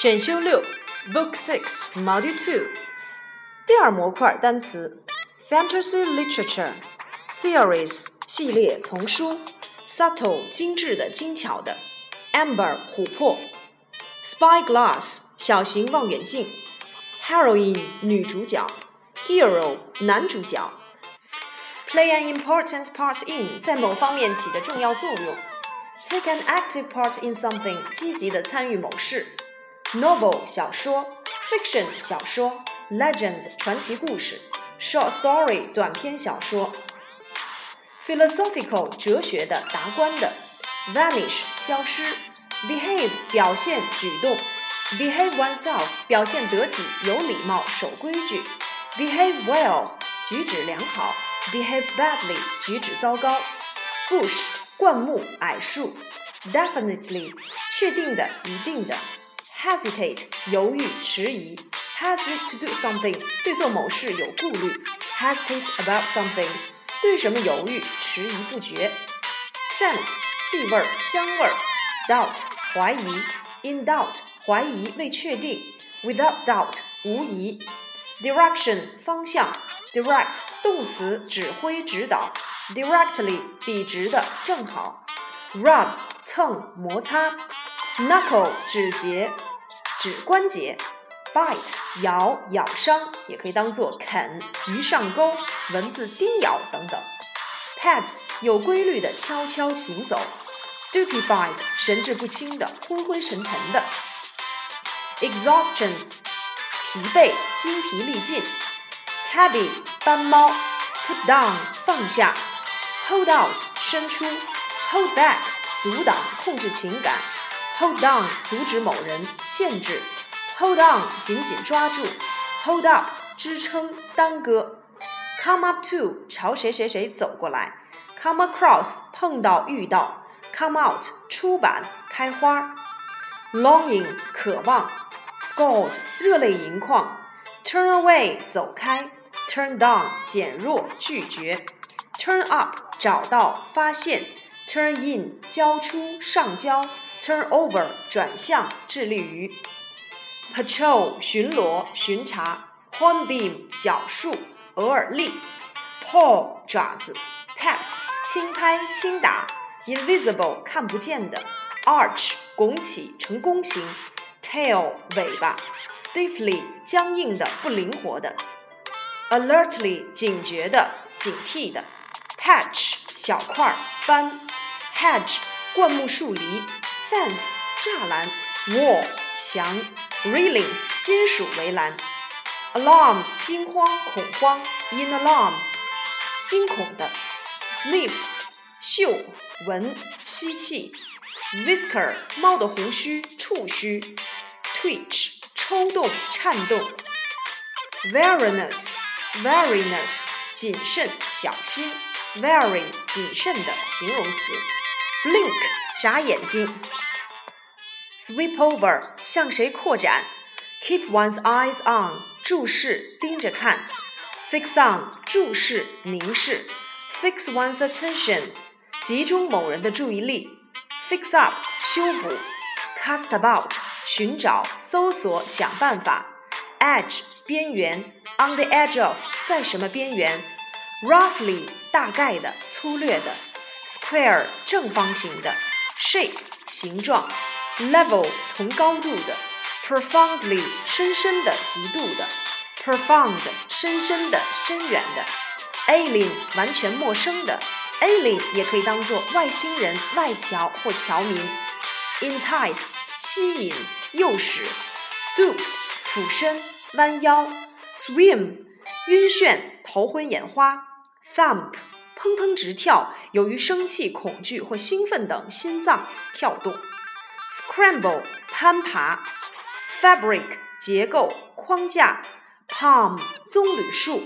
选修六，Book Six Module Two，第二模块单词，Fantasy Literature，Series 系列丛书，Subtle 精致的、精巧的，Amber 琥珀，Spyglass 小型望远镜，Heroine 女主角，Hero 男主角，Play an important part in 在某方面起的重要作用，Take an active part in something 积极的参与某事。 Novel 小说，fiction 小说，legend 传奇故事，short story 短篇小说，philosophical 哲学的、达观的，vanish 消失，behave 表现、举动，behave oneself 表现得体、有礼貌、守规矩，behave well 举止良好，behave badly 举止糟糕，bush 灌木、矮树，definitely 确定的、一定的。hesitate 犹豫迟疑，hesitate to do something 对做某事有顾虑，hesitate about something 对什么犹豫迟疑不决，scent 气味香味，doubt 怀疑，in doubt 怀疑未确定，without doubt 无疑，direction 方向，direct 动词指挥指导，directly 笔直的正好，rub 蹭摩擦，knuckle 指节。 指关节，bite 咬咬伤，也可以当做啃鱼上钩、蚊子叮咬等等。pad 有规律的悄悄行走，stupefied 神志不清的、昏昏沉沉的。exhaustion 疲惫、精疲力尽。tabby 斑猫，put down 放下，hold out 伸出，hold back 阻挡、控制情感。Hold down，阻止某人，限制。Hold on，紧紧抓住。Hold up，支撑，耽搁。Come up to，朝谁谁谁走过来。Come across，碰到，遇到。Come out，出版，开花。Longing，渴望。Scald，热泪盈眶。Turn away，走开。Turn down，减弱，拒绝。Turn up， 找到，发现。Turn in，交出，上交。Turn over 转向，致力于 patrol 巡逻巡查，hornbeam 角树鹅耳栎，paw 爪子，pat 轻拍轻打，invisible 看不见的，arch 拱起成弓形，tail 尾巴，stiffly 僵硬的不灵活的，alertly 警觉的警惕的 ，patch 小块斑，hedge 灌木树篱。fence 栅栏，wall 墙，railings 金属围栏，alarm 惊慌恐慌，in alarm 惊恐的，sniff 嗅闻吸气，whisker 猫的胡须触须，twitch 抽动颤动，wariness wariness 谨慎小心 wary 谨慎的形容词，blink 眨眼睛，sweep over 向谁扩展，keep one's eyes on 注视盯着看，fix on 注视凝视，fix one's attention 集中某人的注意力，fix up 修补，cast about 寻找搜索想办法，edge 边缘，on the edge of 在什么边缘。；roughly，大概的，粗略的；square，正方形的；shape，形状。level 同高度的，profoundly 深深的、极度的，profound 深深的、深远的，alien 完全陌生的，alien 也可以当做外星人、外侨或侨民，entice 吸引、诱使，stoop 俯身、弯腰，swim 晕眩、头昏眼花，thump 砰砰直跳，由于生气、恐惧或兴奋等心脏跳动。Scramble 攀爬，Fabric 结构框架，Palm 棕榈树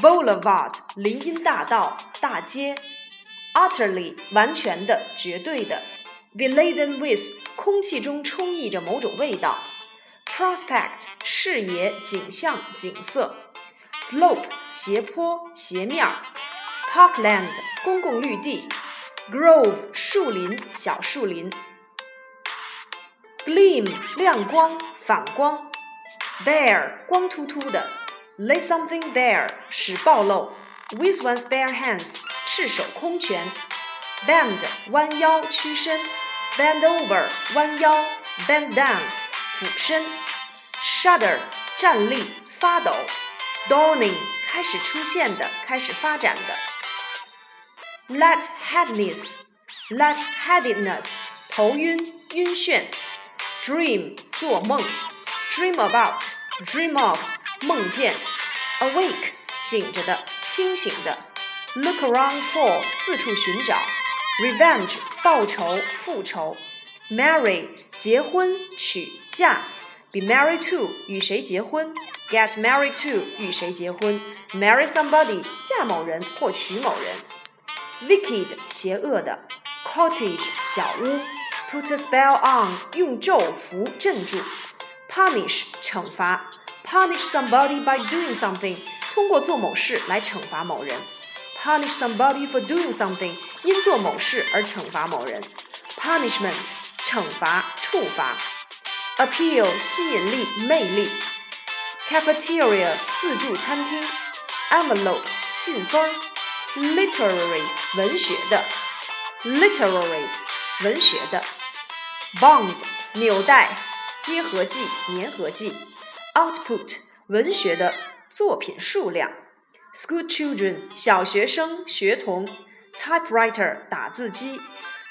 ，Boulevard 林荫大道大街，Utterly 完全的绝对的，Be laden with 空气中充溢着某种味道，Prospect 视野景象景色 ，Slope 斜坡斜面，Parkland 公共绿地，Grove 树林小树林。 gleam 亮光、反光；bare 光秃秃的；lay something bare 使暴露；with one's bare hands 赤手空拳；bend 弯腰屈身；bend over 弯腰；bend down 俯身；shudder 站立发抖 ；dawning 开始出现的、开始发展的；light-headedness light-headedness 头晕、晕眩；dream 做梦；dream about dream of 梦见；awake 醒着的、清醒的；look around for 四处寻找；revenge 报仇、复仇；marry 结婚、娶嫁 ；be married to 与谁结婚；get married to 与谁结婚；marry somebody 嫁某人或娶某人；wicked 邪恶的；cottage 小屋。Put a spell on，用咒符镇住。Punish，惩罚。Punish somebody by doing something，通过做某事来惩罚某人。Punish somebody for doing something，因做某事而惩罚某人。Punishment，惩罚、处罚。 Appeal，吸引力、魅力。Cafeteria，自助餐厅。Envelope，信封。Literary，文学的。Literary，文学的。Bond 纽带、结合剂、粘合剂；Output 文学的作品数量；School children 小学生、学童；Typewriter 打字机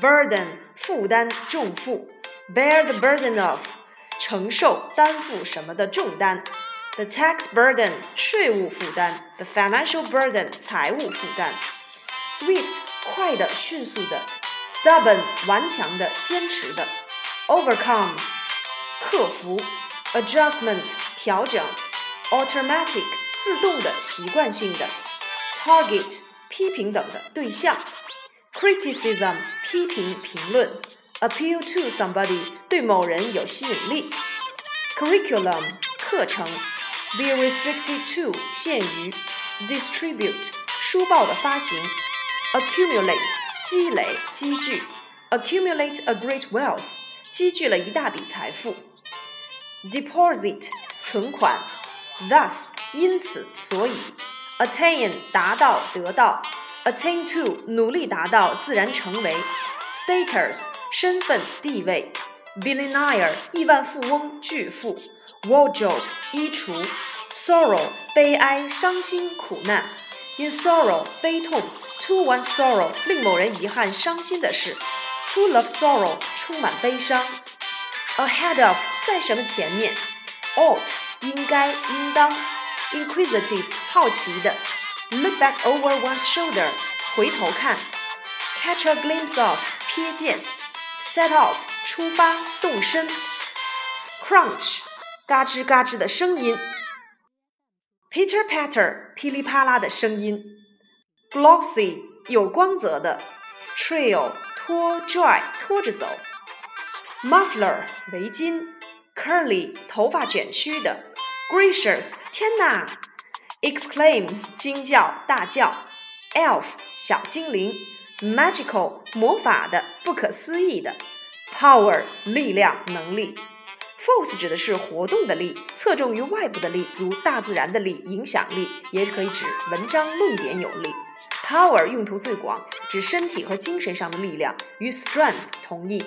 ，burden 负担重负，bear the burden of 承受担负什么的重担，the tax burden 税务负担，the financial burden 财务负担，swift 快的迅速的。stubborn 顽强的、坚持的；overcome 克服；adjustment 调整；automatic 自动的、习惯性的；target 批评等的对象 ；criticism 批评、评论；appeal to somebody 对某人有吸引力；curriculum 课程；be restricted to 限于；distribute 书报的发行；accumulate 积累、积聚，accumulate a great wealth，积聚了一大笔财富。deposit 存款，thus 因此所以，attain 达到得到 ，attain to 努力达到自然成为，status 身份地位，billionaire 亿万富翁巨富，wardrobe 衣橱，sorrow 悲哀伤心苦难，in sorrow 悲痛。To one's sorrow 令某人遗憾、伤心的事；full of sorrow，充满悲伤；ahead of，在什么前面；ought，应该、应当；inquisitive，好奇的 ；look back over one's shoulder，回头看；catch a glimpse of，瞥见；set out，出发、动身；crunch，嘎吱嘎吱的声音；pitter patter，噼里啪啦的声音。Glossy 有光泽的，Trail 拖拽拖着走，Muffler 围巾，Curly 头发卷曲的，Gracious 天哪 ，Exclaim 惊叫大叫，Elf 小精灵，Magical 魔法的不可思议的，Power 力量能力。Force 指的是活动的力，侧重于外部的力，如大自然的力、影响力，也可以指文章论点有力。Power 用途最广，指身体和精神上的力量，与 strength 同义，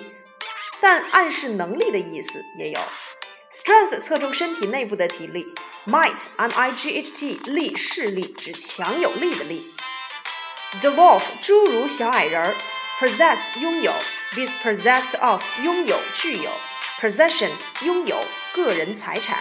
但暗示能力的意思也有。Strength 侧重身体内部的体力 ，Might（M-I-G-H-T） 力势力，指强有力的力。Dwarf 侏儒小矮人，Possess 拥有，be possessed of 拥有具有。possession 拥有个人财产。